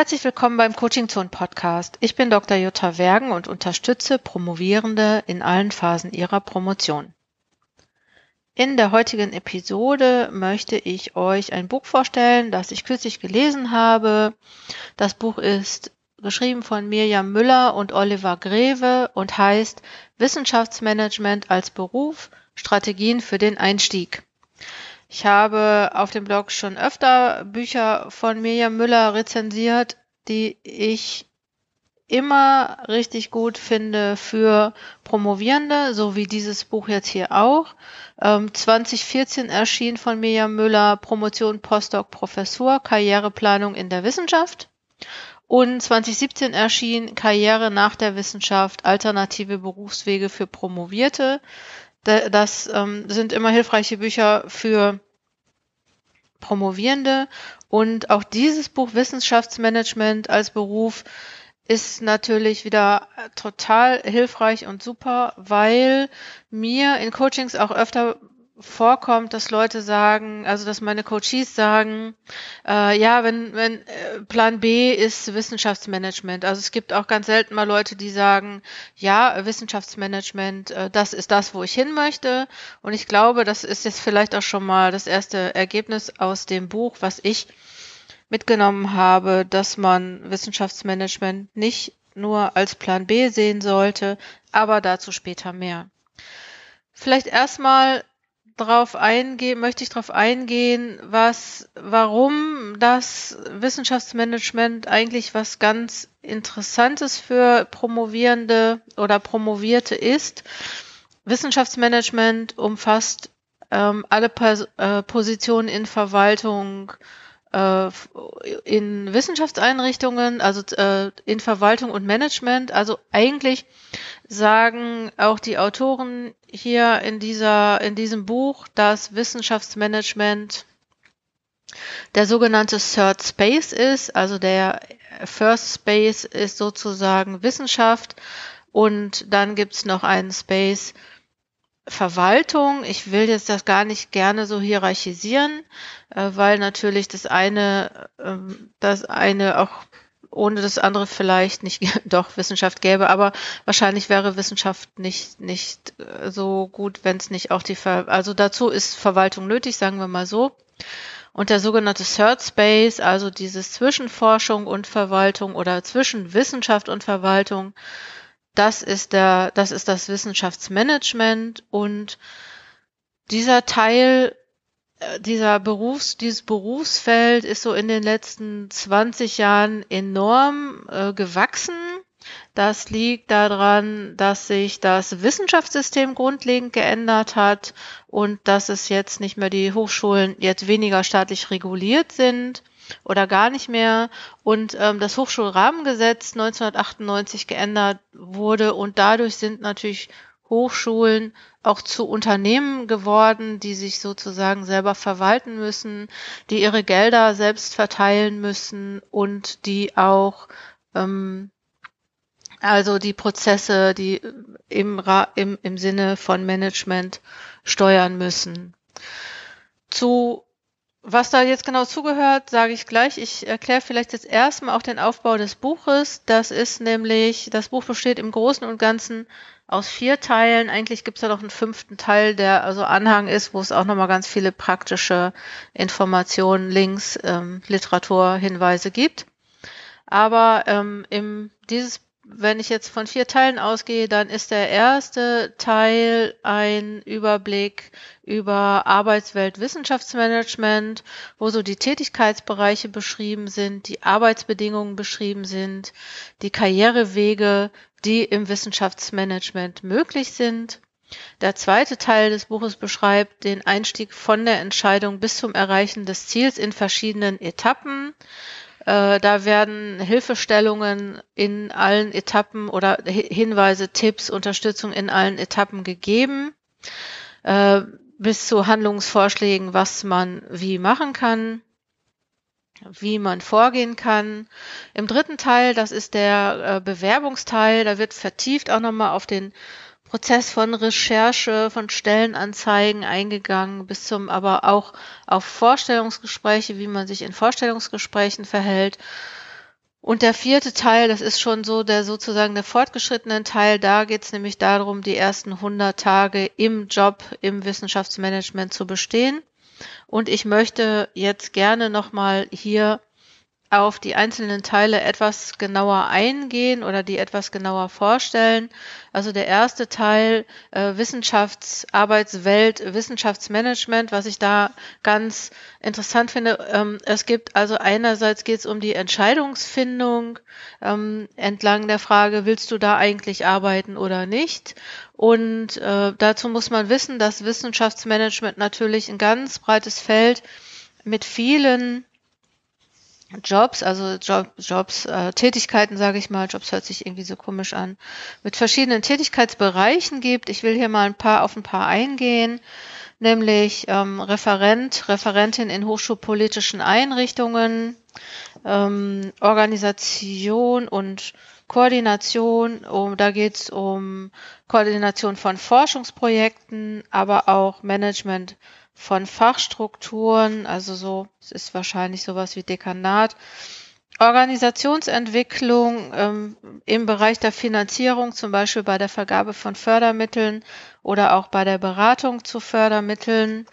Herzlich willkommen beim Coaching Zone Podcast. Ich bin Dr. Jutta Wergen und unterstütze Promovierende in allen Phasen ihrer Promotion. In der heutigen Episode möchte ich euch ein Buch vorstellen, das ich kürzlich gelesen habe. Das Buch ist geschrieben von Mirjam Müller und Oliver Greve und heißt Wissenschaftsmanagement als Beruf, Strategien für den Einstieg. Ich habe auf dem Blog schon öfter Bücher von Mirjam Müller rezensiert, die ich immer richtig gut finde für Promovierende, so wie dieses Buch jetzt hier auch. Ähm, 2014 erschien von Mirjam Müller Promotion Postdoc Professur Karriereplanung in der Wissenschaft. Und 2017 erschien Karriere nach der Wissenschaft alternative Berufswege für Promovierte. Das ähm, sind immer hilfreiche Bücher für Promovierende. Und auch dieses Buch Wissenschaftsmanagement als Beruf ist natürlich wieder total hilfreich und super, weil mir in Coachings auch öfter vorkommt, dass Leute sagen, also dass meine Coaches sagen, äh, ja, wenn, wenn äh, Plan B ist Wissenschaftsmanagement. Also es gibt auch ganz selten mal Leute, die sagen, ja, Wissenschaftsmanagement, äh, das ist das, wo ich hin möchte. Und ich glaube, das ist jetzt vielleicht auch schon mal das erste Ergebnis aus dem Buch, was ich mitgenommen habe, dass man Wissenschaftsmanagement nicht nur als Plan B sehen sollte, aber dazu später mehr. Vielleicht erstmal drauf eingehen, möchte ich darauf eingehen, was, warum das Wissenschaftsmanagement eigentlich was ganz Interessantes für Promovierende oder Promovierte ist. Wissenschaftsmanagement umfasst ähm, alle Pers äh, Positionen in Verwaltung, in Wissenschaftseinrichtungen, also äh, in Verwaltung und Management. Also eigentlich sagen auch die Autoren hier in dieser, in diesem Buch, dass Wissenschaftsmanagement der sogenannte Third Space ist. Also der First Space ist sozusagen Wissenschaft und dann gibt's noch einen Space Verwaltung. Ich will jetzt das gar nicht gerne so hierarchisieren, äh, weil natürlich das eine, ähm, das eine auch ohne das andere vielleicht nicht doch Wissenschaft gäbe, aber wahrscheinlich wäre Wissenschaft nicht nicht äh, so gut, wenn es nicht auch die Ver also dazu ist Verwaltung nötig, sagen wir mal so. Und der sogenannte Third Space, also dieses Zwischenforschung und Verwaltung oder zwischen Wissenschaft und Verwaltung, das ist der, das ist das Wissenschaftsmanagement und dieser Teil äh, dieser Berufs, dieses Berufsfeld ist so in den letzten 20 Jahren enorm äh, gewachsen. Das liegt daran, dass sich das Wissenschaftssystem grundlegend geändert hat und dass es jetzt nicht mehr die Hochschulen jetzt weniger staatlich reguliert sind oder gar nicht mehr und ähm, das Hochschulrahmengesetz 1998 geändert wurde und dadurch sind natürlich Hochschulen auch zu Unternehmen geworden, die sich sozusagen selber verwalten müssen, die ihre Gelder selbst verteilen müssen und die auch ähm, also die Prozesse, die im, im, im Sinne von Management steuern müssen. Zu was da jetzt genau zugehört, sage ich gleich. Ich erkläre vielleicht jetzt erstmal auch den Aufbau des Buches. Das ist nämlich, das Buch besteht im Großen und Ganzen aus vier Teilen. Eigentlich gibt es ja noch einen fünften Teil, der also Anhang ist, wo es auch nochmal ganz viele praktische Informationen, Links, ähm, Literaturhinweise gibt. Aber ähm, im, dieses wenn ich jetzt von vier Teilen ausgehe, dann ist der erste Teil ein Überblick über Arbeitswelt Wissenschaftsmanagement, wo so die Tätigkeitsbereiche beschrieben sind, die Arbeitsbedingungen beschrieben sind, die Karrierewege, die im Wissenschaftsmanagement möglich sind. Der zweite Teil des Buches beschreibt den Einstieg von der Entscheidung bis zum Erreichen des Ziels in verschiedenen Etappen. Äh, da werden Hilfestellungen in allen Etappen oder Hinweise, Tipps, Unterstützung in allen Etappen gegeben, äh, bis zu Handlungsvorschlägen, was man wie machen kann, wie man vorgehen kann. Im dritten Teil, das ist der äh, Bewerbungsteil, da wird vertieft auch nochmal auf den Prozess von Recherche, von Stellenanzeigen eingegangen, bis zum aber auch auf Vorstellungsgespräche, wie man sich in Vorstellungsgesprächen verhält. Und der vierte Teil, das ist schon so der sozusagen der fortgeschrittenen Teil, da geht es nämlich darum, die ersten 100 Tage im Job, im Wissenschaftsmanagement zu bestehen. Und ich möchte jetzt gerne nochmal hier auf die einzelnen Teile etwas genauer eingehen oder die etwas genauer vorstellen. Also der erste Teil äh, Wissenschaftsarbeitswelt, Wissenschaftsmanagement, was ich da ganz interessant finde. Ähm, es gibt also einerseits geht es um die Entscheidungsfindung ähm, entlang der Frage, willst du da eigentlich arbeiten oder nicht? Und äh, dazu muss man wissen, dass Wissenschaftsmanagement natürlich ein ganz breites Feld mit vielen Jobs, also Job, Jobs, äh, Tätigkeiten, sage ich mal, Jobs hört sich irgendwie so komisch an, mit verschiedenen Tätigkeitsbereichen gibt. Ich will hier mal ein paar auf ein paar eingehen, nämlich ähm, Referent, Referentin in hochschulpolitischen Einrichtungen, ähm, Organisation und Koordination, um, da geht es um Koordination von Forschungsprojekten, aber auch Management von Fachstrukturen, also so, es ist wahrscheinlich sowas wie Dekanat, Organisationsentwicklung ähm, im Bereich der Finanzierung, zum Beispiel bei der Vergabe von Fördermitteln oder auch bei der Beratung zu Fördermitteln.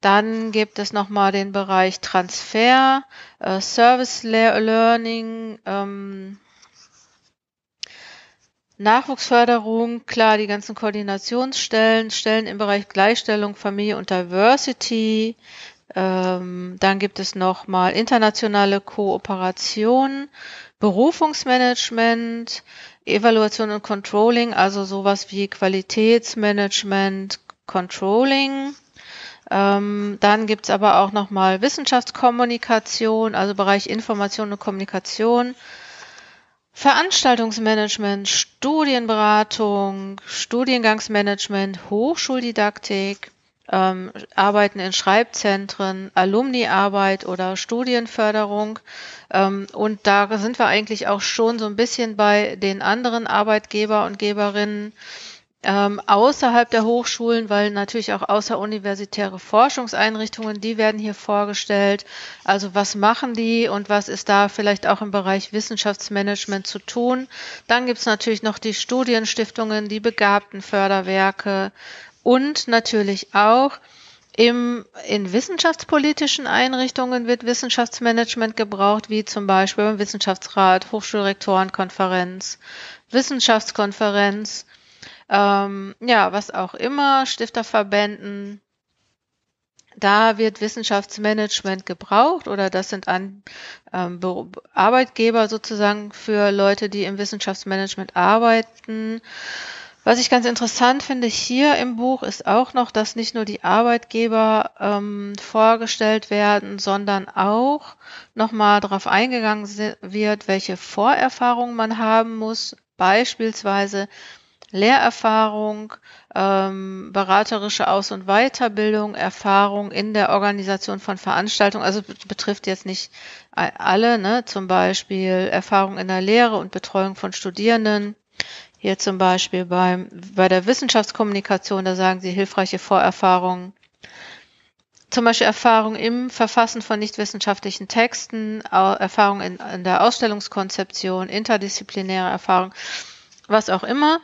Dann gibt es nochmal den Bereich Transfer, äh, Service Learning, ähm, Nachwuchsförderung, klar, die ganzen Koordinationsstellen, Stellen im Bereich Gleichstellung, Familie und Diversity. Ähm, dann gibt es nochmal internationale Kooperation, Berufungsmanagement, Evaluation und Controlling, also sowas wie Qualitätsmanagement, Controlling. Ähm, dann gibt's aber auch nochmal Wissenschaftskommunikation, also Bereich Information und Kommunikation, Veranstaltungsmanagement, Studienberatung, Studiengangsmanagement, Hochschuldidaktik, ähm, Arbeiten in Schreibzentren, Alumniarbeit oder Studienförderung. Ähm, und da sind wir eigentlich auch schon so ein bisschen bei den anderen Arbeitgeber und Geberinnen ähm, außerhalb der Hochschulen, weil natürlich auch außeruniversitäre Forschungseinrichtungen, die werden hier vorgestellt. Also was machen die und was ist da vielleicht auch im Bereich Wissenschaftsmanagement zu tun? Dann gibt's natürlich noch die Studienstiftungen, die begabten Förderwerke und natürlich auch im, in wissenschaftspolitischen Einrichtungen wird Wissenschaftsmanagement gebraucht, wie zum Beispiel beim Wissenschaftsrat, Hochschulrektorenkonferenz, Wissenschaftskonferenz, ähm, ja, was auch immer, Stifterverbänden, da wird Wissenschaftsmanagement gebraucht oder das sind an, ähm, Arbeitgeber sozusagen für Leute, die im Wissenschaftsmanagement arbeiten. Was ich ganz interessant finde hier im Buch ist auch noch, dass nicht nur die Arbeitgeber ähm, vorgestellt werden, sondern auch nochmal darauf eingegangen wird, welche Vorerfahrungen man haben muss. Beispielsweise Lehrerfahrung, ähm, beraterische Aus- und Weiterbildung, Erfahrung in der Organisation von Veranstaltungen, also betrifft jetzt nicht alle, ne? zum Beispiel Erfahrung in der Lehre und Betreuung von Studierenden. Hier zum Beispiel beim, bei der Wissenschaftskommunikation, da sagen sie hilfreiche Vorerfahrungen. Zum Beispiel Erfahrung im Verfassen von nichtwissenschaftlichen Texten, Erfahrung in, in der Ausstellungskonzeption, interdisziplinäre Erfahrung, was auch immer.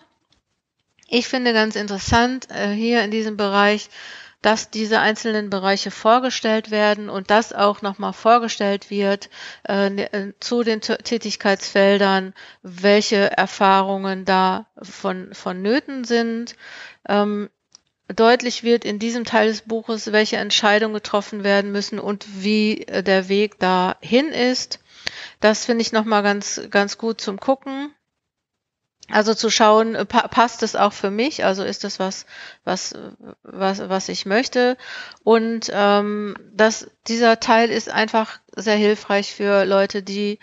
Ich finde ganz interessant äh, hier in diesem Bereich, dass diese einzelnen Bereiche vorgestellt werden und das auch nochmal vorgestellt wird äh, ne, äh, zu den T Tätigkeitsfeldern, welche Erfahrungen da von, vonnöten sind. Ähm, deutlich wird in diesem Teil des Buches, welche Entscheidungen getroffen werden müssen und wie äh, der Weg dahin ist. Das finde ich nochmal ganz, ganz gut zum Gucken. Also zu schauen, äh, pa passt es auch für mich? Also ist das was, was, was, was ich möchte? Und ähm, das, dieser Teil ist einfach sehr hilfreich für Leute, die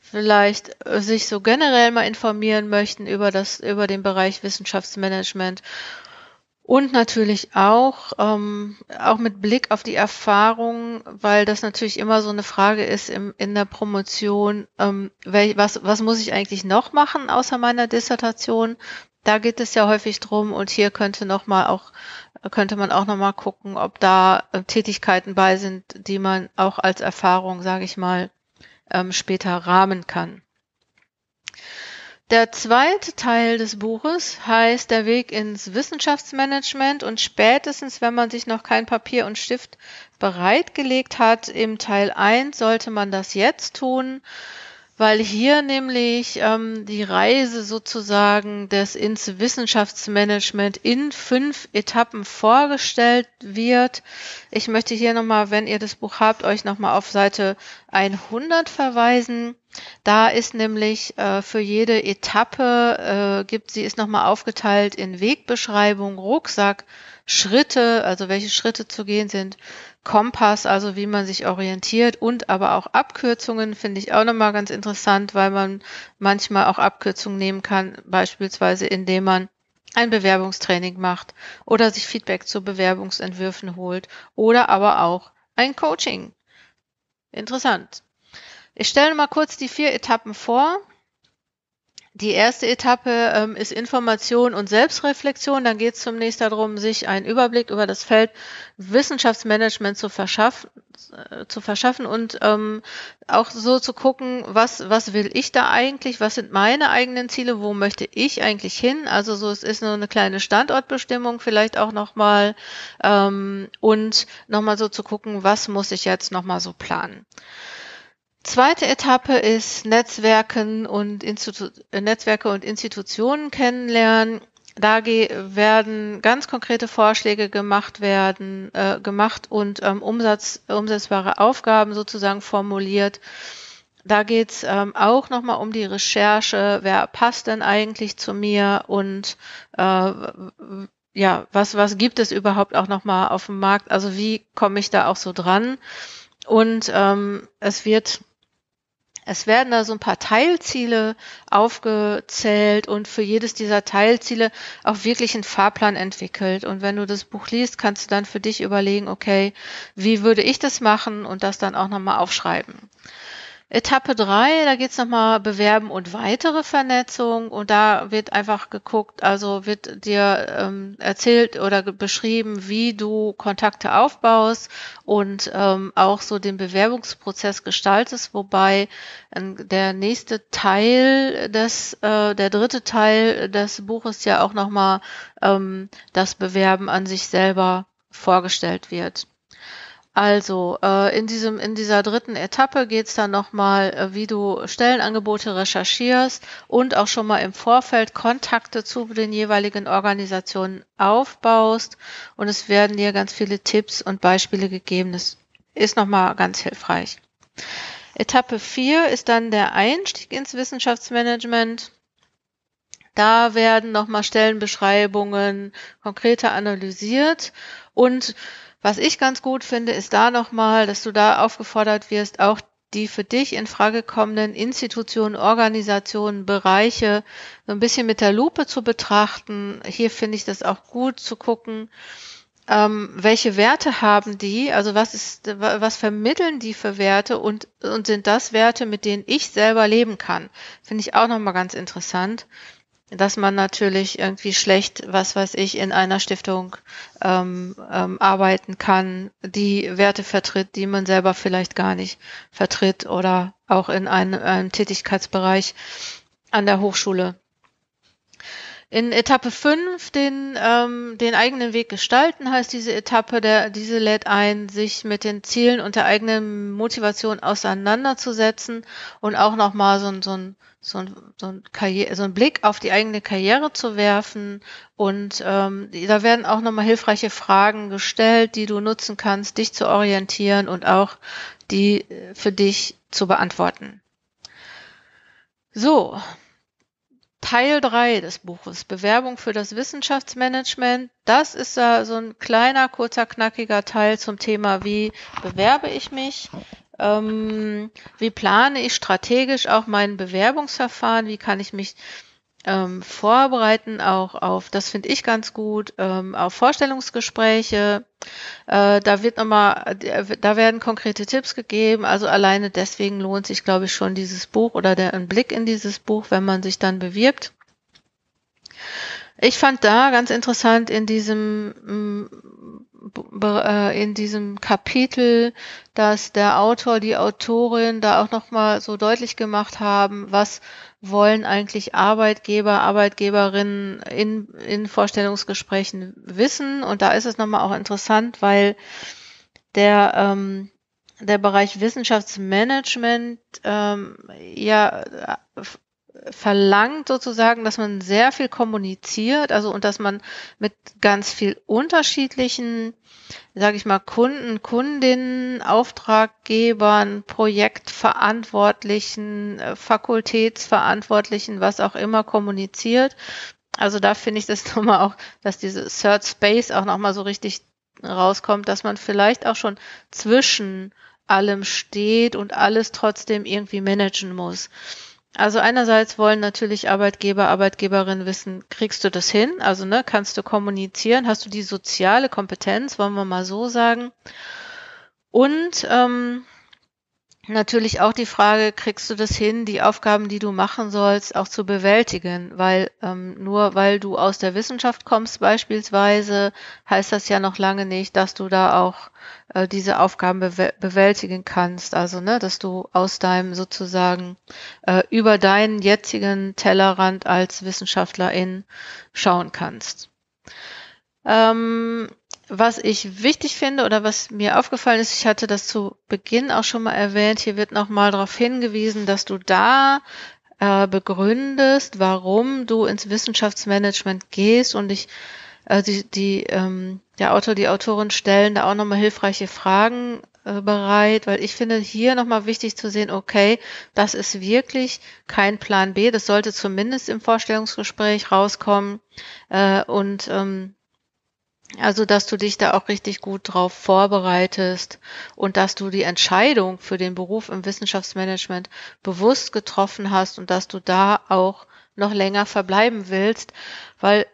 vielleicht äh, sich so generell mal informieren möchten über das, über den Bereich Wissenschaftsmanagement und natürlich auch, ähm, auch mit Blick auf die Erfahrung, weil das natürlich immer so eine Frage ist im, in der Promotion, ähm, wel, was, was muss ich eigentlich noch machen außer meiner Dissertation? Da geht es ja häufig drum und hier könnte noch mal auch könnte man auch noch mal gucken, ob da äh, Tätigkeiten bei sind, die man auch als Erfahrung, sage ich mal, ähm, später rahmen kann. Der zweite Teil des Buches heißt Der Weg ins Wissenschaftsmanagement und spätestens, wenn man sich noch kein Papier und Stift bereitgelegt hat, im Teil 1 sollte man das jetzt tun weil hier nämlich ähm, die Reise sozusagen des ins Wissenschaftsmanagement in fünf Etappen vorgestellt wird. Ich möchte hier nochmal, wenn ihr das Buch habt, euch nochmal auf Seite 100 verweisen. Da ist nämlich äh, für jede Etappe, äh, gibt sie ist nochmal aufgeteilt in Wegbeschreibung, Rucksack, Schritte, also welche Schritte zu gehen sind, Kompass, also wie man sich orientiert und aber auch Abkürzungen finde ich auch nochmal ganz interessant, weil man manchmal auch Abkürzungen nehmen kann, beispielsweise indem man ein Bewerbungstraining macht oder sich Feedback zu Bewerbungsentwürfen holt oder aber auch ein Coaching. Interessant. Ich stelle mal kurz die vier Etappen vor. Die erste Etappe ähm, ist Information und Selbstreflexion. Dann geht es zunächst darum, sich einen Überblick über das Feld Wissenschaftsmanagement zu verschaffen, äh, zu verschaffen und ähm, auch so zu gucken, was, was will ich da eigentlich, was sind meine eigenen Ziele, wo möchte ich eigentlich hin. Also so, es ist nur eine kleine Standortbestimmung vielleicht auch nochmal ähm, und nochmal so zu gucken, was muss ich jetzt nochmal so planen. Zweite Etappe ist Netzwerken und Institu Netzwerke und Institutionen kennenlernen. Da werden ganz konkrete Vorschläge gemacht werden, äh, gemacht und ähm, Umsatz, umsetzbare Aufgaben sozusagen formuliert. Da geht's ähm, auch nochmal um die Recherche, wer passt denn eigentlich zu mir und äh, ja, was, was gibt es überhaupt auch nochmal auf dem Markt? Also wie komme ich da auch so dran? Und ähm, es wird es werden da so ein paar Teilziele aufgezählt und für jedes dieser Teilziele auch wirklich ein Fahrplan entwickelt. Und wenn du das Buch liest, kannst du dann für dich überlegen, okay, wie würde ich das machen und das dann auch nochmal aufschreiben. Etappe drei, da geht's nochmal Bewerben und weitere Vernetzung und da wird einfach geguckt, also wird dir ähm, erzählt oder beschrieben, wie du Kontakte aufbaust und ähm, auch so den Bewerbungsprozess gestaltest, wobei äh, der nächste Teil des, äh, der dritte Teil des Buches ja auch nochmal ähm, das Bewerben an sich selber vorgestellt wird. Also äh, in diesem in dieser dritten Etappe geht's dann nochmal, äh, wie du Stellenangebote recherchierst und auch schon mal im Vorfeld Kontakte zu den jeweiligen Organisationen aufbaust. Und es werden dir ganz viele Tipps und Beispiele gegeben. Das ist nochmal ganz hilfreich. Etappe 4 ist dann der Einstieg ins Wissenschaftsmanagement. Da werden nochmal Stellenbeschreibungen konkreter analysiert und was ich ganz gut finde, ist da nochmal, dass du da aufgefordert wirst, auch die für dich in Frage kommenden Institutionen, Organisationen, Bereiche so ein bisschen mit der Lupe zu betrachten. Hier finde ich das auch gut zu gucken, ähm, welche Werte haben die, also was ist, was vermitteln die für Werte und, und sind das Werte, mit denen ich selber leben kann? Finde ich auch nochmal ganz interessant dass man natürlich irgendwie schlecht, was weiß ich, in einer Stiftung ähm, ähm, arbeiten kann, die Werte vertritt, die man selber vielleicht gar nicht vertritt oder auch in einem, einem Tätigkeitsbereich an der Hochschule. In Etappe 5 den, ähm, den eigenen Weg gestalten heißt diese Etappe, der, diese lädt ein, sich mit den Zielen und der eigenen Motivation auseinanderzusetzen und auch nochmal so, so ein so ein, so ein, Karriere, so ein Blick auf die eigene Karriere zu werfen. Und ähm, da werden auch nochmal hilfreiche Fragen gestellt, die du nutzen kannst, dich zu orientieren und auch die äh, für dich zu beantworten. So, Teil drei des Buches, Bewerbung für das Wissenschaftsmanagement. Das ist da so ein kleiner, kurzer, knackiger Teil zum Thema, wie bewerbe ich mich, ähm, wie plane ich strategisch auch mein Bewerbungsverfahren? Wie kann ich mich ähm, vorbereiten auch auf, das finde ich ganz gut, ähm, auf Vorstellungsgespräche. Äh, da wird nochmal, da werden konkrete Tipps gegeben. Also alleine deswegen lohnt sich, glaube ich, schon dieses Buch oder der ein Blick in dieses Buch, wenn man sich dann bewirbt. Ich fand da ganz interessant in diesem äh, in diesem Kapitel, dass der Autor, die Autorin da auch nochmal so deutlich gemacht haben, was wollen eigentlich Arbeitgeber, Arbeitgeberinnen in, in Vorstellungsgesprächen wissen. Und da ist es nochmal auch interessant, weil der, ähm, der Bereich Wissenschaftsmanagement ähm, ja verlangt sozusagen, dass man sehr viel kommuniziert, also und dass man mit ganz viel unterschiedlichen, sage ich mal, Kunden, Kundinnen, Auftraggebern, Projektverantwortlichen, äh, Fakultätsverantwortlichen, was auch immer kommuniziert. Also da finde ich das nochmal auch, dass diese Third Space auch nochmal so richtig rauskommt, dass man vielleicht auch schon zwischen allem steht und alles trotzdem irgendwie managen muss. Also einerseits wollen natürlich Arbeitgeber, Arbeitgeberinnen wissen, kriegst du das hin? Also ne, kannst du kommunizieren? Hast du die soziale Kompetenz, wollen wir mal so sagen? Und ähm, natürlich auch die Frage, kriegst du das hin, die Aufgaben, die du machen sollst, auch zu bewältigen? Weil ähm, nur weil du aus der Wissenschaft kommst beispielsweise, heißt das ja noch lange nicht, dass du da auch äh, diese Aufgaben bew bewältigen kannst. Also, ne, dass du aus deinem sozusagen äh, über deinen jetzigen Tellerrand als Wissenschaftlerin schauen kannst. Ähm, was ich wichtig finde oder was mir aufgefallen ist, ich hatte das zu Beginn auch schon mal erwähnt, hier wird nochmal darauf hingewiesen, dass du da äh, begründest, warum du ins Wissenschaftsmanagement gehst. Und ich äh, die, die ähm, der Autor, die Autorin stellen da auch nochmal hilfreiche Fragen äh, bereit, weil ich finde hier nochmal wichtig zu sehen, okay, das ist wirklich kein Plan B, das sollte zumindest im Vorstellungsgespräch rauskommen. Äh, und ähm, also, dass du dich da auch richtig gut drauf vorbereitest und dass du die Entscheidung für den Beruf im Wissenschaftsmanagement bewusst getroffen hast und dass du da auch noch länger verbleiben willst, weil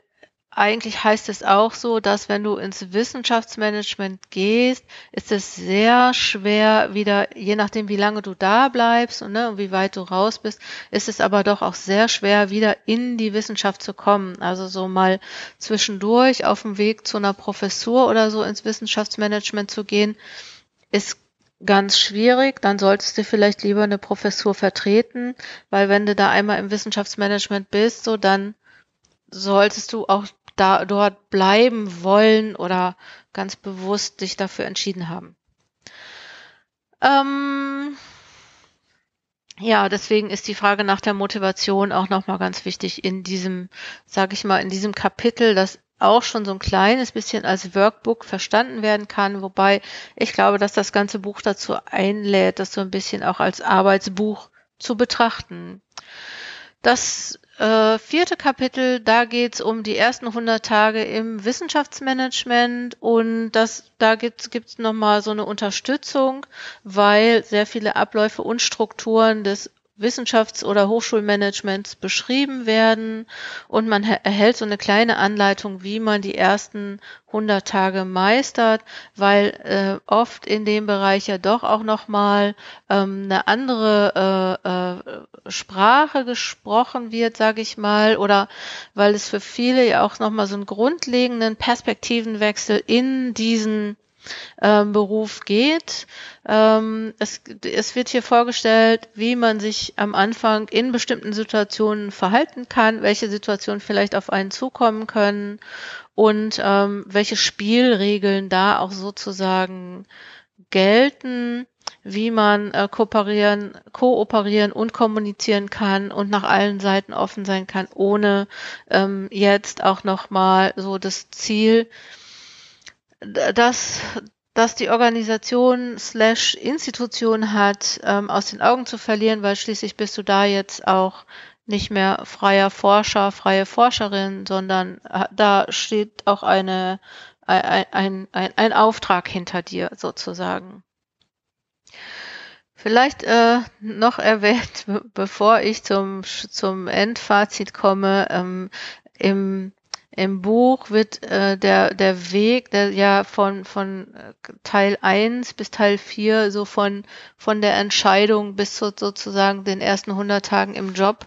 eigentlich heißt es auch so, dass wenn du ins Wissenschaftsmanagement gehst, ist es sehr schwer wieder, je nachdem wie lange du da bleibst und, ne, und wie weit du raus bist, ist es aber doch auch sehr schwer, wieder in die Wissenschaft zu kommen. Also so mal zwischendurch auf dem Weg zu einer Professur oder so ins Wissenschaftsmanagement zu gehen, ist ganz schwierig, dann solltest du vielleicht lieber eine Professur vertreten, weil wenn du da einmal im Wissenschaftsmanagement bist, so dann solltest du auch da dort bleiben wollen oder ganz bewusst sich dafür entschieden haben. Ähm, ja, deswegen ist die Frage nach der Motivation auch nochmal ganz wichtig in diesem, sage ich mal, in diesem Kapitel, das auch schon so ein kleines bisschen als Workbook verstanden werden kann, wobei ich glaube, dass das ganze Buch dazu einlädt, das so ein bisschen auch als Arbeitsbuch zu betrachten. Das äh, vierte Kapitel, da geht's um die ersten 100 Tage im Wissenschaftsmanagement und das, da gibt's gibt's nochmal so eine Unterstützung, weil sehr viele Abläufe und Strukturen des Wissenschafts- oder Hochschulmanagements beschrieben werden. Und man erhält so eine kleine Anleitung, wie man die ersten 100 Tage meistert, weil äh, oft in dem Bereich ja doch auch nochmal ähm, eine andere äh, äh, Sprache gesprochen wird, sage ich mal, oder weil es für viele ja auch nochmal so einen grundlegenden Perspektivenwechsel in diesen ähm, Beruf geht. Ähm, es, es wird hier vorgestellt, wie man sich am Anfang in bestimmten Situationen verhalten kann, welche Situationen vielleicht auf einen zukommen können und ähm, welche Spielregeln da auch sozusagen gelten wie man äh, kooperieren, kooperieren und kommunizieren kann und nach allen Seiten offen sein kann, ohne ähm, jetzt auch nochmal so das Ziel dass, dass die Organisation slash Institution hat, ähm, aus den Augen zu verlieren, weil schließlich bist du da jetzt auch nicht mehr freier Forscher, freie Forscherin, sondern äh, da steht auch eine, ein, ein, ein, ein Auftrag hinter dir sozusagen. Vielleicht äh, noch erwähnt, bevor ich zum, zum Endfazit komme, ähm, im im Buch wird äh, der, der Weg, der ja von, von äh, Teil 1 bis Teil 4, so von, von der Entscheidung bis zu sozusagen den ersten 100 Tagen im Job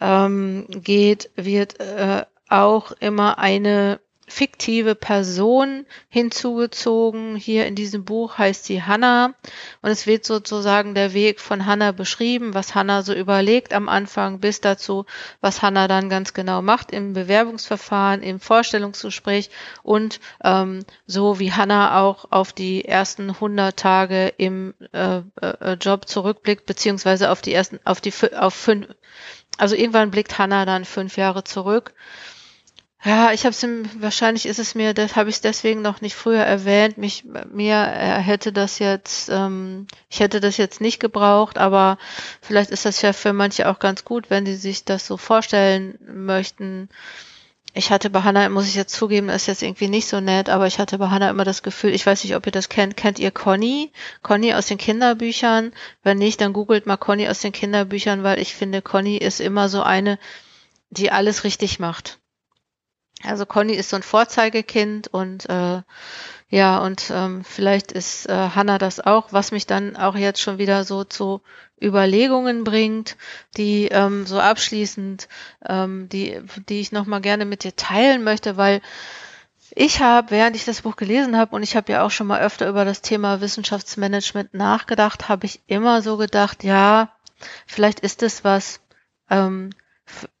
ähm, geht, wird äh, auch immer eine fiktive Person hinzugezogen. Hier in diesem Buch heißt sie Hannah und es wird sozusagen der Weg von Hannah beschrieben, was Hannah so überlegt am Anfang bis dazu, was Hannah dann ganz genau macht im Bewerbungsverfahren, im Vorstellungsgespräch und ähm, so wie Hannah auch auf die ersten 100 Tage im äh, äh, Job zurückblickt, beziehungsweise auf die ersten, auf die, auf fünf, also irgendwann blickt Hannah dann fünf Jahre zurück ja, ich habe es wahrscheinlich ist es mir, das habe ich deswegen noch nicht früher erwähnt. Mich mir er hätte das jetzt, ähm, ich hätte das jetzt nicht gebraucht, aber vielleicht ist das ja für manche auch ganz gut, wenn die sich das so vorstellen möchten. Ich hatte bei Hannah, muss ich jetzt zugeben, ist jetzt irgendwie nicht so nett, aber ich hatte bei Hannah immer das Gefühl, ich weiß nicht, ob ihr das kennt, kennt ihr Conny? Conny aus den Kinderbüchern? Wenn nicht, dann googelt mal Conny aus den Kinderbüchern, weil ich finde, Conny ist immer so eine, die alles richtig macht. Also Conny ist so ein Vorzeigekind und äh, ja, und ähm, vielleicht ist äh, Hannah das auch, was mich dann auch jetzt schon wieder so zu Überlegungen bringt, die ähm, so abschließend, ähm, die, die ich nochmal gerne mit dir teilen möchte, weil ich habe, während ich das Buch gelesen habe, und ich habe ja auch schon mal öfter über das Thema Wissenschaftsmanagement nachgedacht, habe ich immer so gedacht, ja, vielleicht ist es was, ähm,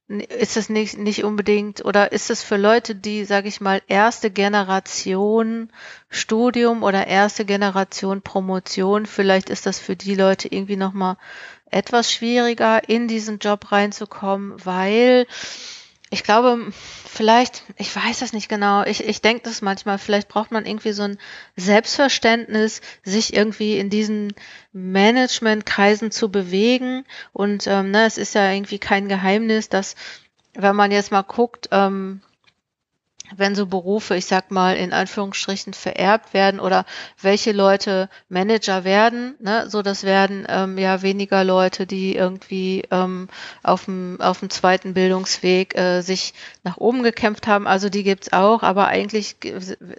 ist es nicht, nicht unbedingt oder ist es für Leute, die, sage ich mal, erste Generation Studium oder erste Generation Promotion, vielleicht ist das für die Leute irgendwie nochmal etwas schwieriger, in diesen Job reinzukommen, weil ich glaube, vielleicht, ich weiß das nicht genau, ich, ich denke das manchmal, vielleicht braucht man irgendwie so ein Selbstverständnis, sich irgendwie in diesen Managementkreisen zu bewegen. Und ähm, ne, es ist ja irgendwie kein Geheimnis, dass wenn man jetzt mal guckt, ähm, wenn so Berufe, ich sag mal, in Anführungsstrichen vererbt werden oder welche Leute Manager werden, ne, so das werden ähm, ja weniger Leute, die irgendwie ähm, auf dem auf dem zweiten Bildungsweg äh, sich nach oben gekämpft haben. Also die gibt's auch, aber eigentlich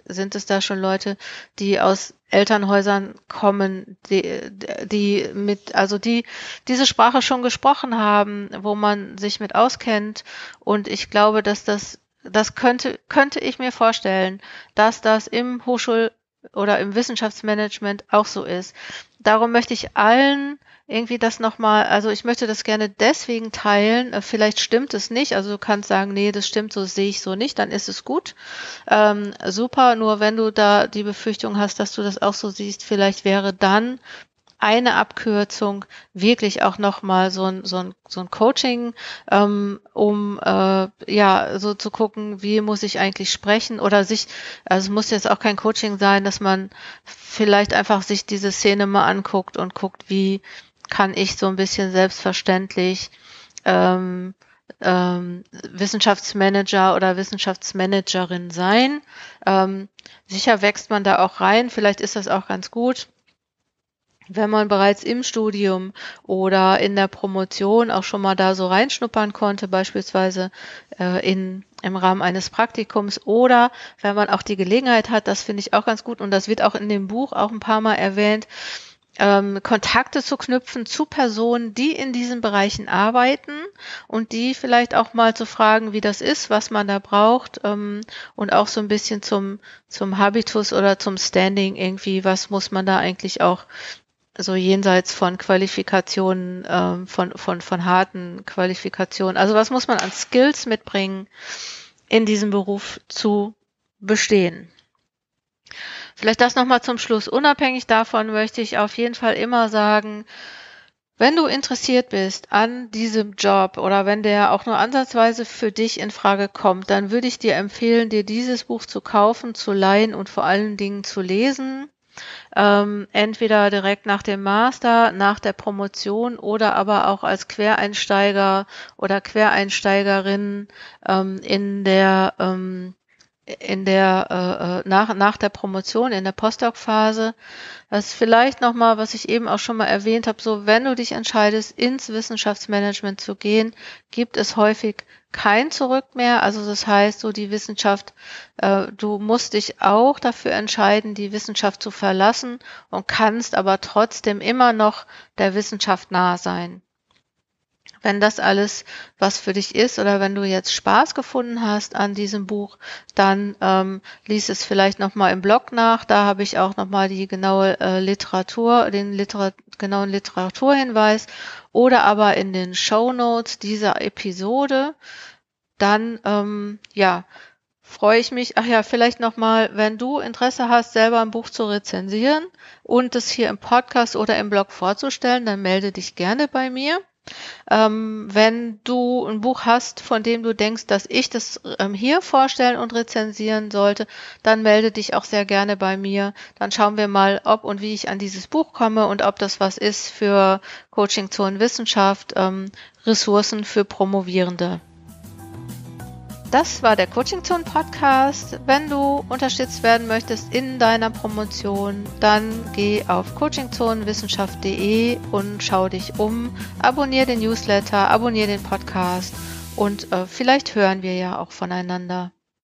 sind es da schon Leute, die aus Elternhäusern kommen, die, die mit, also die diese Sprache schon gesprochen haben, wo man sich mit auskennt. Und ich glaube, dass das das könnte, könnte ich mir vorstellen, dass das im Hochschul- oder im Wissenschaftsmanagement auch so ist. Darum möchte ich allen irgendwie das nochmal, also ich möchte das gerne deswegen teilen. Äh, vielleicht stimmt es nicht, also du kannst sagen, nee, das stimmt, so sehe ich so nicht, dann ist es gut. Ähm, super, nur wenn du da die Befürchtung hast, dass du das auch so siehst, vielleicht wäre dann eine Abkürzung wirklich auch nochmal so ein, so ein, so ein Coaching, ähm, um äh, ja so zu gucken, wie muss ich eigentlich sprechen oder sich, also es muss jetzt auch kein Coaching sein, dass man vielleicht einfach sich diese Szene mal anguckt und guckt, wie kann ich so ein bisschen selbstverständlich ähm, ähm, Wissenschaftsmanager oder Wissenschaftsmanagerin sein. Ähm, sicher wächst man da auch rein, vielleicht ist das auch ganz gut wenn man bereits im Studium oder in der Promotion auch schon mal da so reinschnuppern konnte, beispielsweise äh, in, im Rahmen eines Praktikums oder wenn man auch die Gelegenheit hat, das finde ich auch ganz gut und das wird auch in dem Buch auch ein paar Mal erwähnt, ähm, Kontakte zu knüpfen zu Personen, die in diesen Bereichen arbeiten und die vielleicht auch mal zu fragen, wie das ist, was man da braucht ähm, und auch so ein bisschen zum, zum Habitus oder zum Standing irgendwie, was muss man da eigentlich auch so jenseits von Qualifikationen, ähm, von, von, von harten Qualifikationen. Also was muss man an Skills mitbringen, in diesem Beruf zu bestehen? Vielleicht das nochmal zum Schluss. Unabhängig davon möchte ich auf jeden Fall immer sagen, wenn du interessiert bist an diesem Job oder wenn der auch nur ansatzweise für dich in Frage kommt, dann würde ich dir empfehlen, dir dieses Buch zu kaufen, zu leihen und vor allen Dingen zu lesen ähm, entweder direkt nach dem Master, nach der Promotion oder aber auch als Quereinsteiger oder Quereinsteigerin ähm, in der ähm, in der äh, äh, nach nach der Promotion in der Postdoc-Phase. Das vielleicht noch mal, was ich eben auch schon mal erwähnt habe, so wenn du dich entscheidest ins Wissenschaftsmanagement zu gehen, gibt es häufig kein Zurück mehr. Also das heißt, so die Wissenschaft, äh, du musst dich auch dafür entscheiden, die Wissenschaft zu verlassen und kannst aber trotzdem immer noch der Wissenschaft nah sein. Wenn das alles was für dich ist oder wenn du jetzt Spaß gefunden hast an diesem Buch, dann ähm, lies es vielleicht nochmal im Blog nach. Da habe ich auch nochmal die genaue äh, Literatur, den Literat genauen Literaturhinweis oder aber in den Show Notes dieser Episode. Dann ähm, ja freue ich mich. Ach ja, vielleicht nochmal, wenn du Interesse hast, selber ein Buch zu rezensieren und es hier im Podcast oder im Blog vorzustellen, dann melde dich gerne bei mir. Ähm, wenn du ein Buch hast, von dem du denkst, dass ich das ähm, hier vorstellen und rezensieren sollte, dann melde dich auch sehr gerne bei mir. Dann schauen wir mal, ob und wie ich an dieses Buch komme und ob das was ist für Coaching zur Wissenschaft, ähm, Ressourcen für Promovierende. Das war der Coaching Zone Podcast. Wenn du unterstützt werden möchtest in deiner Promotion, dann geh auf coachingzonenwissenschaft.de und schau dich um. Abonnier den Newsletter, abonnier den Podcast und äh, vielleicht hören wir ja auch voneinander.